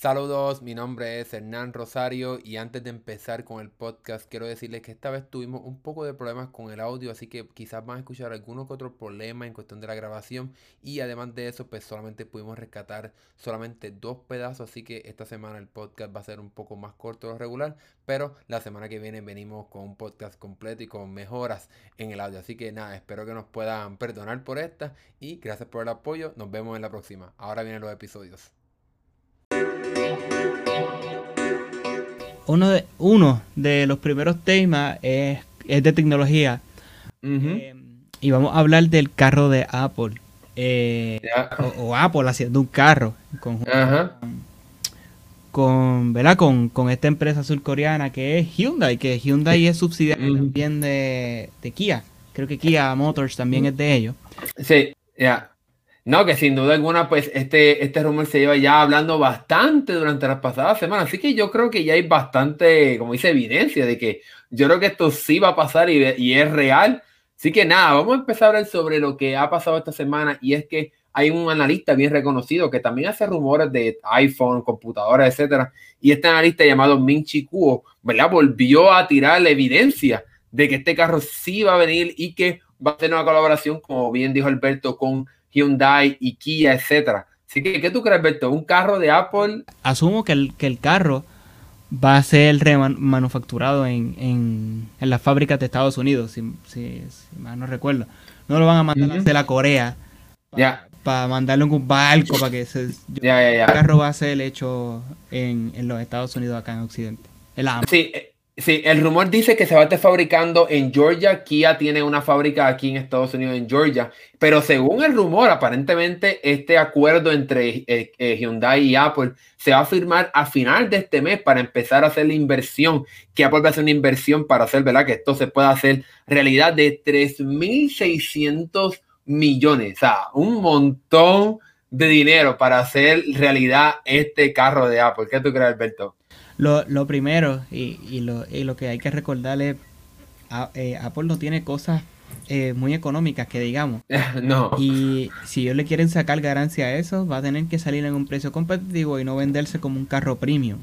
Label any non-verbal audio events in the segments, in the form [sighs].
Saludos, mi nombre es Hernán Rosario y antes de empezar con el podcast quiero decirles que esta vez tuvimos un poco de problemas con el audio, así que quizás van a escuchar alguno que otro problema en cuestión de la grabación y además de eso pues solamente pudimos rescatar solamente dos pedazos, así que esta semana el podcast va a ser un poco más corto de lo regular, pero la semana que viene venimos con un podcast completo y con mejoras en el audio, así que nada, espero que nos puedan perdonar por esta y gracias por el apoyo, nos vemos en la próxima. Ahora vienen los episodios. Uno de, uno de los primeros temas es, es de tecnología. Eh, y vamos a hablar del carro de Apple. Eh, o, Apple haciendo un carro con, con, ¿verdad? Con, con, esta empresa surcoreana que es Hyundai, que Hyundai es subsidiaria también de, de, Kia. Creo que Kia Motors también es de ellos. Sí, ya. No, que sin duda alguna, pues este, este rumor se lleva ya hablando bastante durante las pasadas semanas. Así que yo creo que ya hay bastante, como dice, evidencia de que yo creo que esto sí va a pasar y, y es real. Así que nada, vamos a empezar a hablar sobre lo que ha pasado esta semana y es que hay un analista bien reconocido que también hace rumores de iPhone, computadoras, etcétera. Y este analista llamado Min Chi Kuo, ¿verdad? Volvió a tirar la evidencia de que este carro sí va a venir y que va a tener una colaboración, como bien dijo Alberto, con Hyundai y Kia, etcétera. Así que, ¿qué tú crees, Alberto? ¿Un carro de Apple? Asumo que el, que el carro va a ser remanufacturado en, en, en las fábricas de Estados Unidos, si, si, mal no recuerdo. No lo van a mandar de la Corea para mandarlo en un barco para que se, el carro va a ser hecho en, en, los Estados Unidos acá en Occidente. El sí, Sí, el rumor dice que se va a estar fabricando en Georgia. Kia tiene una fábrica aquí en Estados Unidos, en Georgia. Pero según el rumor, aparentemente este acuerdo entre eh, eh, Hyundai y Apple se va a firmar a final de este mes para empezar a hacer la inversión. Que Apple va a hacer una inversión para hacer, ¿verdad? Que esto se pueda hacer realidad de 3.600 millones. O sea, un montón de dinero para hacer realidad este carro de Apple. ¿Qué tú crees, Alberto? Lo, lo primero y, y, lo, y, lo, que hay que recordarle, a, eh, Apple no tiene cosas eh, muy económicas que digamos. [laughs] no. Y si ellos le quieren sacar ganancia a eso, va a tener que salir en un precio competitivo y no venderse como un carro premium.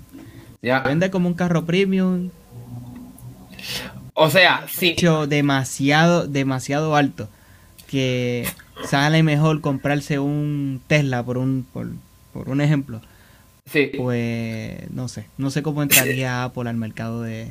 Ya. Vende como un carro premium. O sea, sí. demasiado, demasiado alto. Que sale mejor comprarse un Tesla por un, por, por un ejemplo Sí. Pues no sé, no sé cómo entraría [laughs] Apple al mercado de...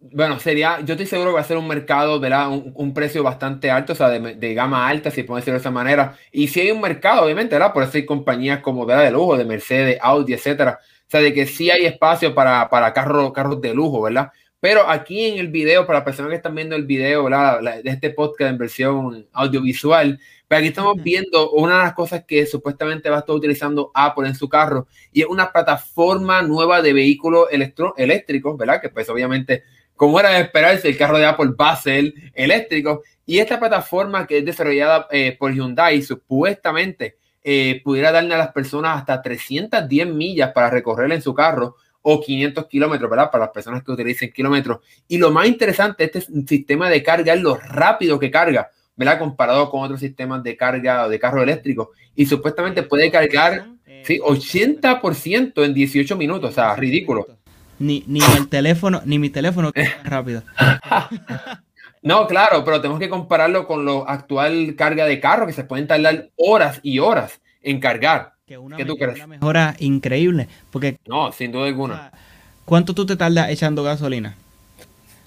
Bueno, sería, yo estoy seguro que va a ser un mercado, ¿verdad? Un, un precio bastante alto, o sea, de, de, gama alta, si puedo decirlo de esa manera. Y si hay un mercado, obviamente, ¿verdad? Por eso hay compañías como, ¿verdad? De lujo, de Mercedes, Audi, etcétera. O sea, de que sí hay espacio para, para carros, carros de lujo, ¿verdad? Pero aquí en el video, para las personas que están viendo el video, ¿verdad? De este podcast en versión audiovisual, pero aquí estamos viendo una de las cosas que supuestamente va a estar utilizando Apple en su carro y es una plataforma nueva de vehículos eléctricos, ¿verdad? Que pues obviamente, como era de esperarse, el carro de Apple va a ser eléctrico. Y esta plataforma que es desarrollada eh, por Hyundai supuestamente eh, pudiera darle a las personas hasta 310 millas para recorrer en su carro o 500 kilómetros, ¿verdad? Para las personas que utilicen kilómetros. Y lo más interesante, este sistema de carga es lo rápido que carga. ¿Verdad? Comparado con otros sistemas de carga de carro eléctrico. Y supuestamente puede cargar sí, 80% en 18 minutos, o sea, ridículo. Ni, ni el teléfono, ni mi teléfono que rápido. [laughs] no, claro, pero tenemos que compararlo con lo actual carga de carro, que se pueden tardar horas y horas en cargar. Que una, ¿Qué tú crees? una mejora increíble. Porque, no, sin duda alguna. ¿Cuánto tú te tardas echando gasolina?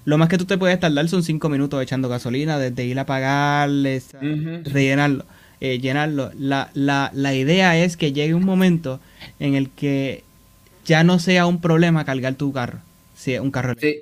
Lo más que tú te puedes tardar son cinco minutos echando gasolina, desde ir a pagarles, rellenarlo, eh, llenarlo. La, la, la idea es que llegue un momento en el que ya no sea un problema cargar tu carro. Si es un carro Sí.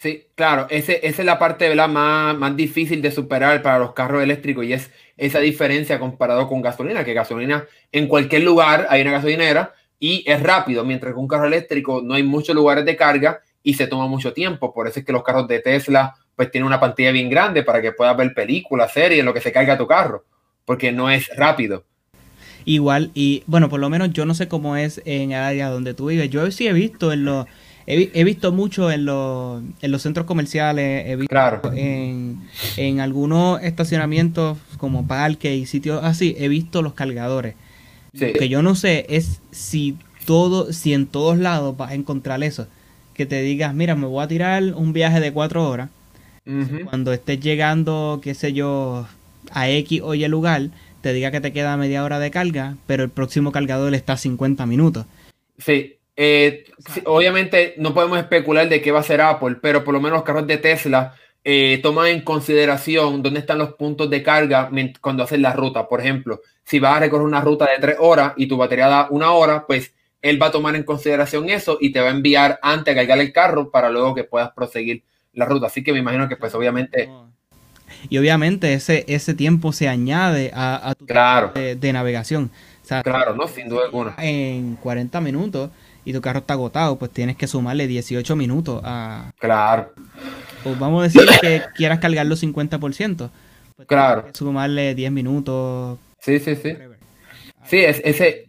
Sí, claro, ese, esa es la parte Más, más difícil de superar para los carros eléctricos y es esa diferencia comparado con gasolina, que gasolina en cualquier lugar hay una gasolinera y es rápido, mientras que un carro eléctrico no hay muchos lugares de carga y se toma mucho tiempo. Por eso es que los carros de Tesla pues tienen una pantalla bien grande para que puedas ver películas, series, lo que se carga tu carro, porque no es rápido. Igual, y bueno, por lo menos yo no sé cómo es en el área donde tú vives. Yo sí he visto en los, he, visto mucho en los, en los centros comerciales, he visto en, en algunos estacionamientos como parques y sitios así, he visto los cargadores. Lo que yo no sé es si todo, si en todos lados vas a encontrar eso. Que te digas, mira, me voy a tirar un viaje de cuatro horas. Cuando estés llegando, qué sé yo, a X o Y lugar, te diga que te queda media hora de carga, pero el próximo cargador está a 50 minutos. Sí, eh, obviamente no podemos especular de qué va a ser Apple, pero por lo menos los carros de Tesla eh, toman en consideración dónde están los puntos de carga cuando hacen la ruta. Por ejemplo, si vas a recorrer una ruta de tres horas y tu batería da una hora, pues él va a tomar en consideración eso y te va a enviar antes a cargar el carro para luego que puedas proseguir la ruta. Así que me imagino que pues obviamente... Y obviamente ese, ese tiempo se añade a, tu claro. de, navegación. claro, ¿no? Sin duda alguna. En 40 minutos y tu carro está agotado, pues tienes que sumarle 18 minutos a... Claro. Pues vamos a decir que quieras cargarlo 50%. Pues claro. sumarle 10 minutos. Sí, sí, sí. Sí, es, ese,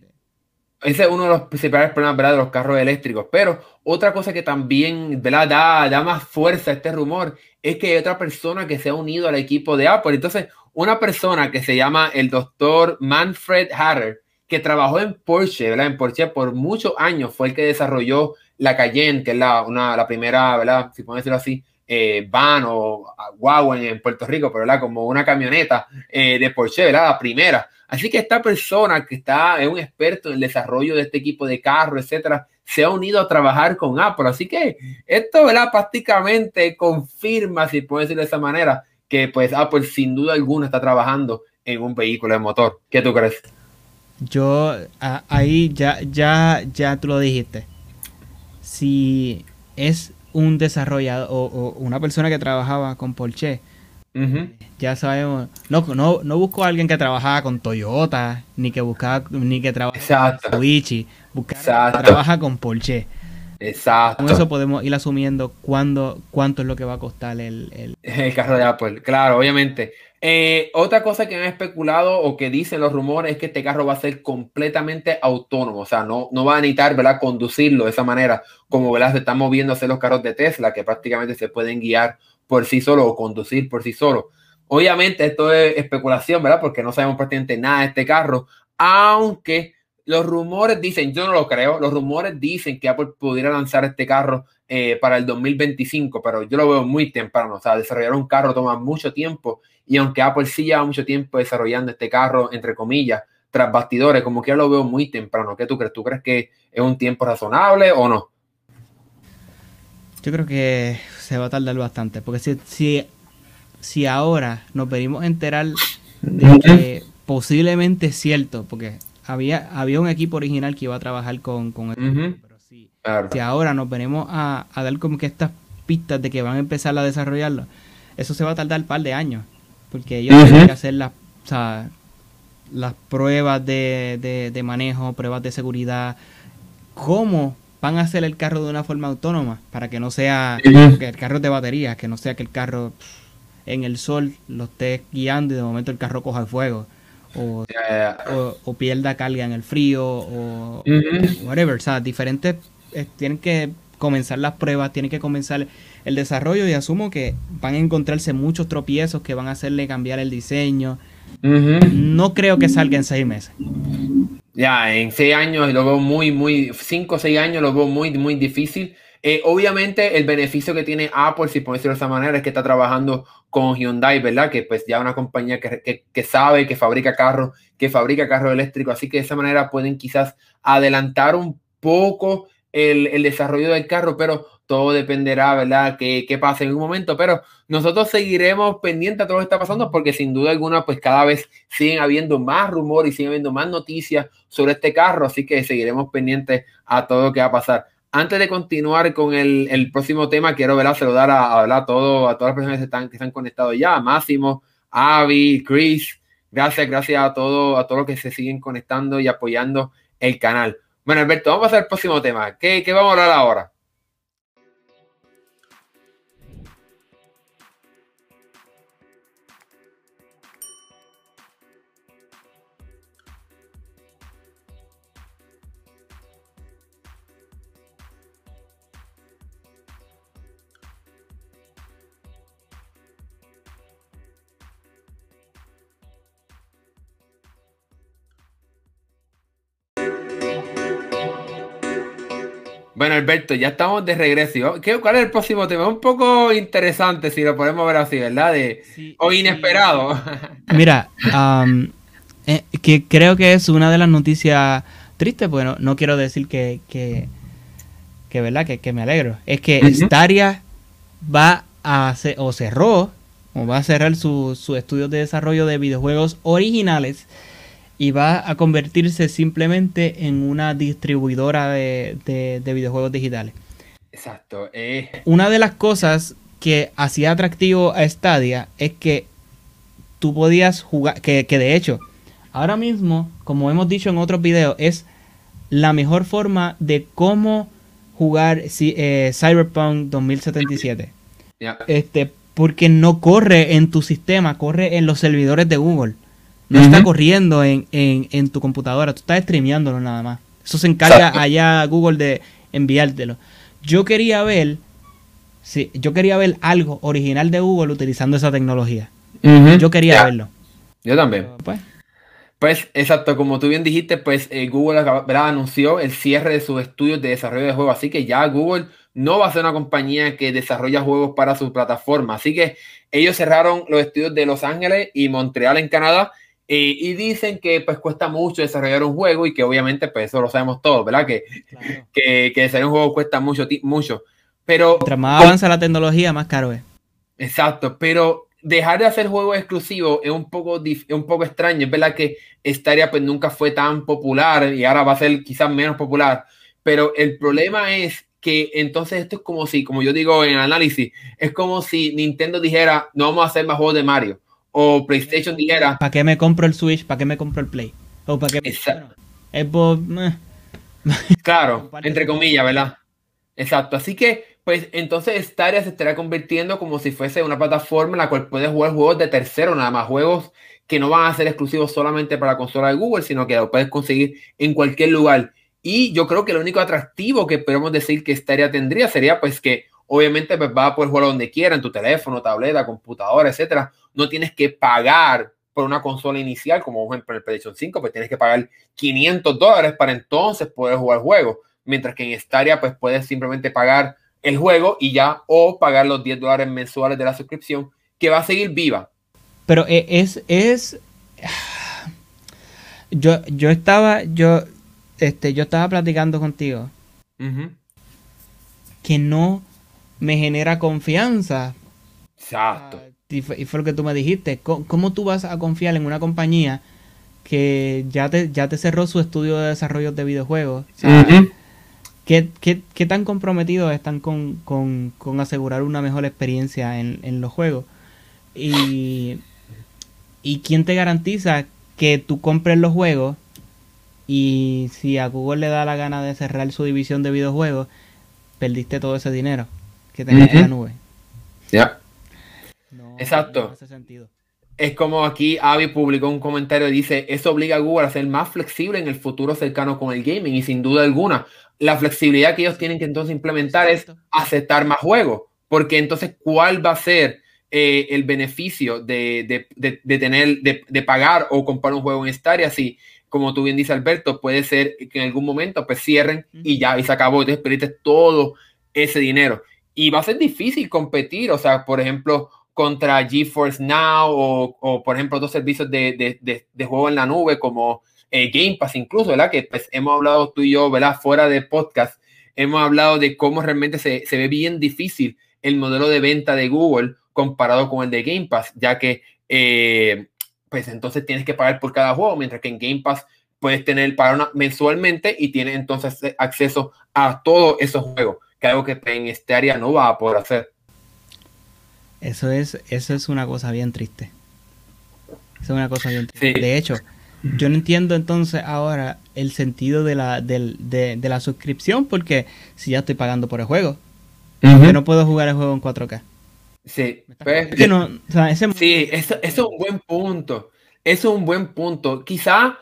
ese es uno de los principales problemas ¿verdad? de los carros eléctricos. Pero otra cosa que también ¿verdad? Da, más fuerza a este rumor es que hay otra persona que se ha unido al equipo de Apple. Entonces, una persona que se llama el doctor Manfred Hatter, que trabajó en Porsche, ¿verdad? En Porsche por muchos años, fue el que desarrolló la Cayenne, que es la, una, la primera, ¿verdad? Si podemos decirlo así, eh, van o guagua en Puerto Rico, pero ¿verdad? como una camioneta eh, de Porsche, ¿verdad? la primera. Así que esta persona que está, es un experto en el desarrollo de este equipo de carro, etcétera, se ha unido a trabajar con Apple. Así que esto, ¿verdad? Prácticamente confirma, si puedo decirlo de esa manera, que pues Apple sin duda alguna está trabajando en un vehículo de motor. ¿Qué tú crees? Yo, ahí ya, ya, ya tú lo dijiste. Si es un desarrollador o, una persona que trabajaba con Porsche. Ya sabemos, no, no, no busco a alguien que trabajaba con Toyota, ni que buscaba, ni que trabajaba con Mitsubishi, trabaja con Porsche. Exacto. Con eso podemos ir asumiendo cuándo, cuánto es lo que va a costar el, el... [laughs] el carro de Apple. Claro, obviamente. Eh, otra cosa que han especulado o que dicen los rumores es que este carro va a ser completamente autónomo, o sea, no, no va a necesitar ¿verdad? conducirlo de esa manera, como ¿verdad? se están moviéndose los carros de Tesla, que prácticamente se pueden guiar por sí solo o conducir por sí solo. Obviamente esto es especulación, ¿verdad? Porque no sabemos prácticamente nada de este carro, aunque los rumores dicen, yo no lo creo, los rumores dicen que Apple pudiera lanzar este carro eh, para el 2025, pero yo lo veo muy temprano, o sea, desarrollar un carro toma mucho tiempo y aunque Apple sí lleva mucho tiempo desarrollando este carro, entre comillas, tras bastidores, como que ya lo veo muy temprano. ¿Qué tú crees? ¿Tú crees que es un tiempo razonable o no? Yo creo que se va a tardar bastante, porque si, si, si ahora nos venimos a enterar de que posiblemente es cierto, porque había, había un equipo original que iba a trabajar con, con pero si, si, ahora nos venimos a, a, dar como que estas pistas de que van a empezar a desarrollarlo, eso se va a tardar un par de años porque ellos tienen que hacer las, las pruebas de, de, manejo, pruebas de seguridad. ¿Cómo van a hacer el carro de una forma autónoma? Para que no sea que el carro de batería, que no sea que el carro en el sol lo esté guiando y de momento el carro coja fuego. O, o, pierda carga en el frío o whatever. O sea, diferentes eh, tienen que comenzar las pruebas, tienen que comenzar el desarrollo y asumo que van a encontrarse muchos tropiezos que van a hacerle cambiar el diseño. No creo que salga en seis meses. Ya, en seis años lo veo muy, muy, cinco o seis años lo veo muy, muy difícil. Eh, obviamente el beneficio que tiene Apple, si puedo decirlo de esa manera, es que está trabajando con Hyundai, ¿verdad? Que pues ya una compañía que, que, sabe, que fabrica carros, que fabrica carros eléctricos, así que de esa manera pueden quizás adelantar un poco el, el desarrollo del carro, pero todo dependerá, ¿verdad? ¿Qué, qué pasa en un momento, pero nosotros seguiremos pendientes a todo lo que está pasando porque sin duda alguna, pues cada vez siguen habiendo más rumores y siguen habiendo más noticias sobre este carro, así que seguiremos pendientes a todo lo que va a pasar. Antes de continuar con el, el próximo tema, quiero ¿verdad? saludar a, a, todo, a todas las personas que están, que están conectados ya, Máximo, Avi, Chris, gracias, gracias a todos, a todos los que se siguen conectando y apoyando el canal. Bueno, Alberto, vamos a pasar al próximo tema. ¿Qué, qué vamos a hablar ahora? Bueno, Alberto, ya estamos de regreso. ¿Cuál es el próximo tema? Un poco interesante, si lo podemos ver así, ¿verdad? De, o inesperado. [laughs] Mira, eh, que creo que es una de las noticias tristes, bueno, no quiero decir que, que, ¿verdad? Que, me alegro. Es que Staria va a hacer, o cerró, o va a cerrar sus su estudios de desarrollo de videojuegos originales y va a convertirse simplemente en una distribuidora de, videojuegos digitales. Exacto. Eh. Una de las cosas que hacía atractivo a Stadia es que tú podías jugar, que, de hecho, ahora mismo, como hemos dicho en otros videos, es la mejor forma de cómo jugar eh, Cyberpunk 2077. Este, porque no corre en tu sistema, corre en los servidores de Google. No está corriendo en, tu computadora, tú estás streameándolo nada más. Eso se encarga allá Google de enviártelo. Yo quería ver, sí, yo quería ver algo original de Google utilizando esa tecnología. Yo quería verlo. Yo también. Pues. pues. exacto, como tú bien dijiste, pues eh, Google anunció el cierre de sus estudios de desarrollo de juegos, así que ya Google no va a ser una compañía que desarrolla juegos para su plataforma, así que ellos cerraron los estudios de Los Ángeles y Montreal en Canadá eh, y dicen que pues cuesta mucho desarrollar un juego y que obviamente pues eso lo sabemos todos, ¿verdad? Que, que, desarrollar un juego cuesta mucho, mucho. Pero... Mientras más avanza la tecnología, más caro es. Exacto, pero dejar de hacer juegos exclusivos es un poco, un poco extraño. Es verdad que Stadia pues nunca fue tan popular y ahora va a ser quizás menos popular. Pero el problema es que entonces esto es como si, como yo digo en análisis, es como si Nintendo dijera, no vamos a hacer más juegos de Mario o PlayStation dijera. ¿Para qué me compro el Switch? ¿Para qué me compro el Play? O para qué Exacto. [laughs] claro, entre comillas, ¿verdad? Exacto. Así que, pues entonces Stadia se estará convirtiendo como si fuese una plataforma en la cual puedes jugar juegos de tercero, nada más juegos que no van a ser exclusivos solamente para la consola de Google, sino que lo puedes conseguir en cualquier lugar. Y yo creo que lo único atractivo que podemos decir que Stadia tendría sería pues que obviamente pues, vas a poder jugar donde quiera, en tu teléfono, tableta, computadora, etcétera. No tienes que pagar por una consola inicial, como por ejemplo en el PlayStation 5, pues tienes que pagar 500 dólares para entonces poder jugar juegos. Mientras que en Stadia, pues puedes simplemente pagar el juego y ya, o pagar los 10 dólares mensuales de la suscripción, que va a seguir viva. Pero e, es, es, [sighs] yo, yo estaba, yo, este, yo estaba platicando contigo que no me genera confianza. Exacto. Ah, y fue, lo que tú me dijiste. ¿Cómo, tú vas a confiar en una compañía que ya te, ya te cerró su estudio de desarrollo de videojuegos? ¿qué, tan comprometidos están con, asegurar una mejor experiencia en, los juegos? Y, ¿Y quién te garantiza que tú compres los juegos y si a Google le da la gana de cerrar su división de videojuegos, perdiste todo ese dinero? Que tenga la nube. Ya. Exacto. Es como aquí Avi publicó un comentario y dice, eso obliga a Google a ser más flexible en el futuro cercano con el gaming y sin duda alguna, la flexibilidad que ellos tienen que entonces implementar es aceptar más juegos, porque entonces, ¿cuál va a ser eh, el beneficio de, tener, de, pagar o comprar un juego en Stadia si, como tú bien dices Alberto, puede ser que en algún momento pues cierren y ya, y se acabó, entonces perdiste todo ese dinero y va a ser difícil competir, o sea, por ejemplo, contra GeForce Now o, por ejemplo, otros servicios de, juego en la nube como eh, Game Pass incluso, ¿verdad? Que pues, hemos hablado tú y yo, ¿verdad? Fuera de podcast, hemos hablado de cómo realmente se, ve bien difícil el modelo de venta de Google comparado con el de Game Pass, ya que eh, pues entonces tienes que pagar por cada juego, mientras que en Game Pass puedes tener para mensualmente y tienes entonces acceso a todos esos juegos que algo que en este área no va a poder hacer. Eso es, eso es una cosa bien triste. Eso es una cosa bien triste. De hecho, yo no entiendo entonces ahora el sentido de la, de, la suscripción, porque si ya estoy pagando por el juego, yo no puedo jugar el juego en 4K. Sí, pues, sí eso, eso, es un buen punto. Eso es un buen punto. Quizá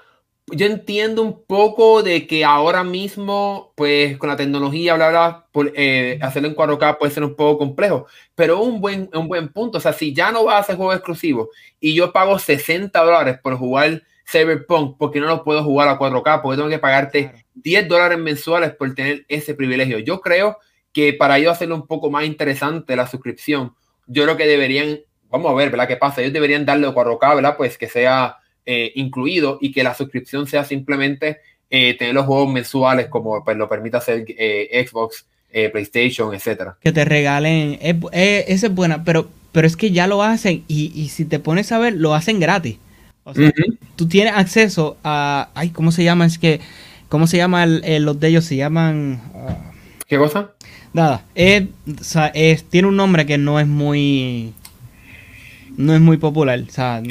yo entiendo un poco de que ahora mismo, pues con la tecnología, bla, bla, por, eh, hacerlo en 4K puede ser un poco complejo, pero un buen, un buen punto. O sea, si ya no vas a hacer juego exclusivo y yo pago 60 dólares por jugar Cyberpunk porque no lo puedo jugar a 4K, porque tengo que pagarte 10 dólares mensuales por tener ese privilegio. Yo creo que para ellos hacerlo un poco más interesante la suscripción, yo creo que deberían, vamos a ver, ¿verdad? ¿Qué pasa? Ellos deberían darle 4K, ¿verdad? Pues que sea eh, incluido y que la suscripción sea simplemente eh, tener los juegos mensuales como pues, lo permite hacer eh, Xbox, PlayStation, etcétera. Que te regalen, esa es buena, pero, pero es que ya lo hacen y, y si te pones a ver, lo hacen gratis. O sea, tú tienes acceso a. Ay, ¿cómo se llama? Es que. ¿Cómo se llama los de ellos? Se llaman. Ah, ¿Qué cosa? Nada. Es, tiene un nombre que no es muy. No es muy popular. O sea,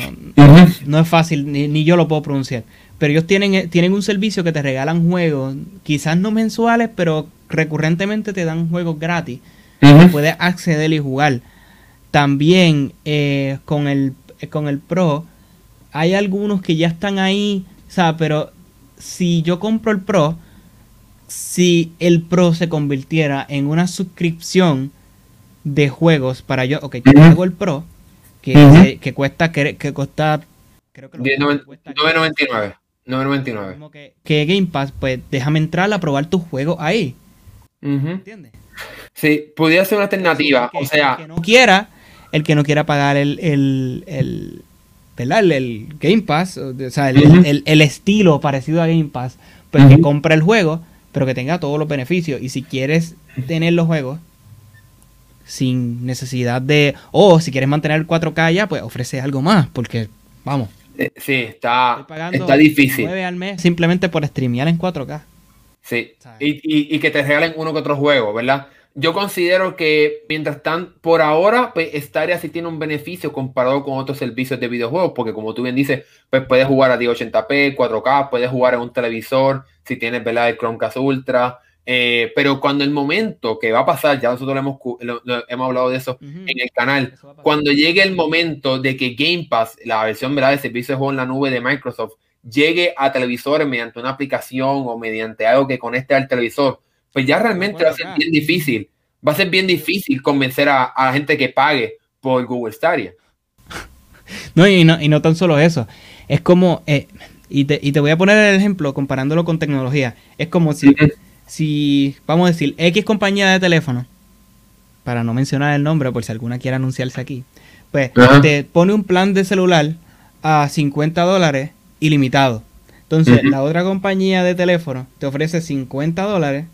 no, es fácil, ni, yo lo puedo pronunciar. Pero ellos tienen, tienen un servicio que te regalan juegos, quizás no mensuales, pero recurrentemente te dan juegos gratis. Puedes acceder y jugar. También eh, con, el, con el Pro hay algunos que ya están ahí, o sea, pero si yo compro el Pro, si el Pro se convirtiera en una suscripción de juegos para yo, ok, yo hago el Pro, que, que cuesta, que, que cuesta, creo que 9.99. 9.99. Que, que Game Pass, pues déjame entrar a probar tus juegos ahí. ¿Entiendes? Sí, podría ser una alternativa. o sea, el que no quiera, el que no quiera pagar el, el, Game Pass, o sea, el, estilo parecido a Game Pass, pues que compra el juego, pero que tenga todos los beneficios. Y si quieres tener los juegos sin necesidad de, o si quieres mantener el 4K ya, pues ofrece algo más, porque vamos. Eh, sí, está, está difícil. al mes simplemente por streamear en 4K. Sí, y, y, y, que te regalen uno que otro juego, ¿verdad? yo considero que mientras están por ahora, pues Stadia sí tiene un beneficio comparado con otros servicios de videojuegos, porque como tú bien dices, pues puedes jugar a 1080p, 4K, puedes jugar en un televisor, si tienes ¿verdad? el Chromecast Ultra, eh, pero cuando el momento que va a pasar, ya nosotros hemos, hemos hablado de eso en el canal, cuando llegue el momento de que Game Pass, la versión ¿verdad? de servicio de juego en la nube de Microsoft, llegue a televisores mediante una aplicación o mediante algo que conecte al televisor, pues ya realmente va a ser bien difícil. Va a ser bien difícil convencer a, la gente que pague por Google Stadia. [laughs] No y, no, y no tan solo eso. Es como, eh, y, te, y, te, voy a poner el ejemplo comparándolo con tecnología. Es como si, si, vamos a decir, X compañía de teléfono, para no mencionar el nombre por si alguna quiere anunciarse aquí, pues te pone un plan de celular a 50 dólares ilimitado. Entonces, la otra compañía de teléfono te ofrece 50 dólares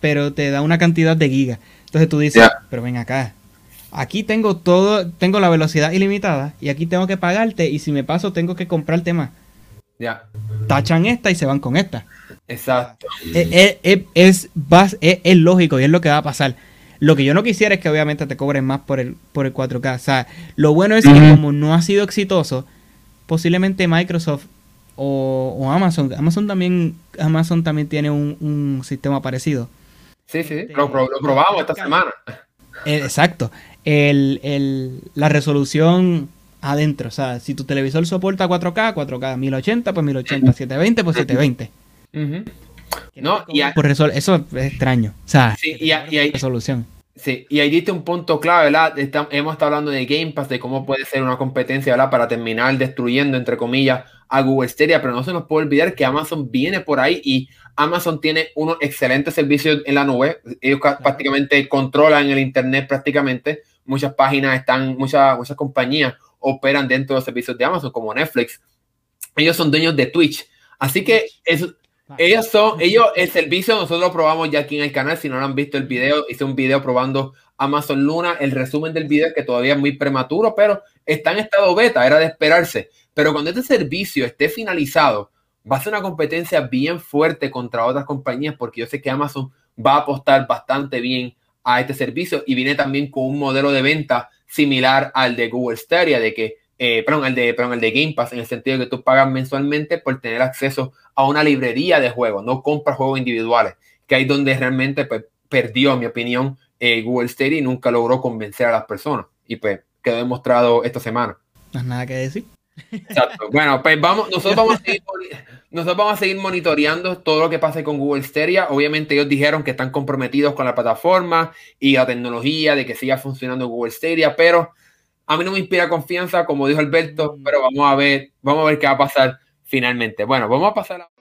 pero te da una cantidad de gigas. Entonces tú dices, pero ven acá, aquí tengo todo, tengo la velocidad ilimitada y aquí tengo que pagarte y si me paso tengo que comprarte más. Ya. Tachan esta y se van con esta. Exacto. Es, es, es, lógico y es lo que va a pasar. Lo que yo no quisiera es que obviamente te cobren más por el, por el 4K. O sea, lo bueno es que como no ha sido exitoso, posiblemente Microsoft o, Amazon, Amazon también, Amazon también tiene un, un sistema parecido Sí, sí, lo, probamos esta semana. Eh, exacto. El, la resolución adentro, o sea, si tu televisor soporta 4K, 4K, 1080, pues 1080, 720, pues 720. No, y por eso, eso es extraño. O sea, sí, y, y resolución. Sí, y ahí diste un punto clave, ¿verdad? hemos estado hablando de Game Pass, de cómo puede ser una competencia, ¿verdad? Para terminar destruyendo, entre comillas, a Google Stadia, pero no se nos puede olvidar que Amazon viene por ahí y Amazon tiene unos excelentes servicios en la nube. Ellos prácticamente controlan el Internet prácticamente. Muchas páginas están, muchas, muchas compañías operan dentro de los servicios de Amazon, como Netflix. Ellos son dueños de Twitch. Así que eso, ellos son, ellos, el servicio nosotros lo probamos ya aquí en el canal. Si no lo han visto el video, hice un video probando Amazon Luna. El resumen del video que todavía es muy prematuro, pero está en estado beta, era de esperarse. Pero cuando este servicio esté finalizado, va a ser una competencia bien fuerte contra otras compañías, porque yo sé que Amazon va a apostar bastante bien a este servicio y viene también con un modelo de venta similar al de Google Stadia, de que eh, perdón, el de, perdón, de Game Pass, en el sentido de que tú pagas mensualmente por tener acceso a una librería de juegos, no compras juegos individuales, que ahí donde realmente pues, perdió, en mi opinión, eh, Google Stadia y nunca logró convencer a las personas. Y pues quedó demostrado esta semana. No nada que decir. Exacto. Bueno, pues vamos, nosotros vamos a seguir, nosotros vamos a seguir monitoreando todo lo que pase con Google Stadia. Obviamente ellos dijeron que están comprometidos con la plataforma y la tecnología de que siga funcionando Google Stadia, pero a mí no me inspira confianza, como dijo Alberto, mm. pero vamos a ver, vamos a ver qué va a pasar. finalmente. Bueno, vamos a pasar a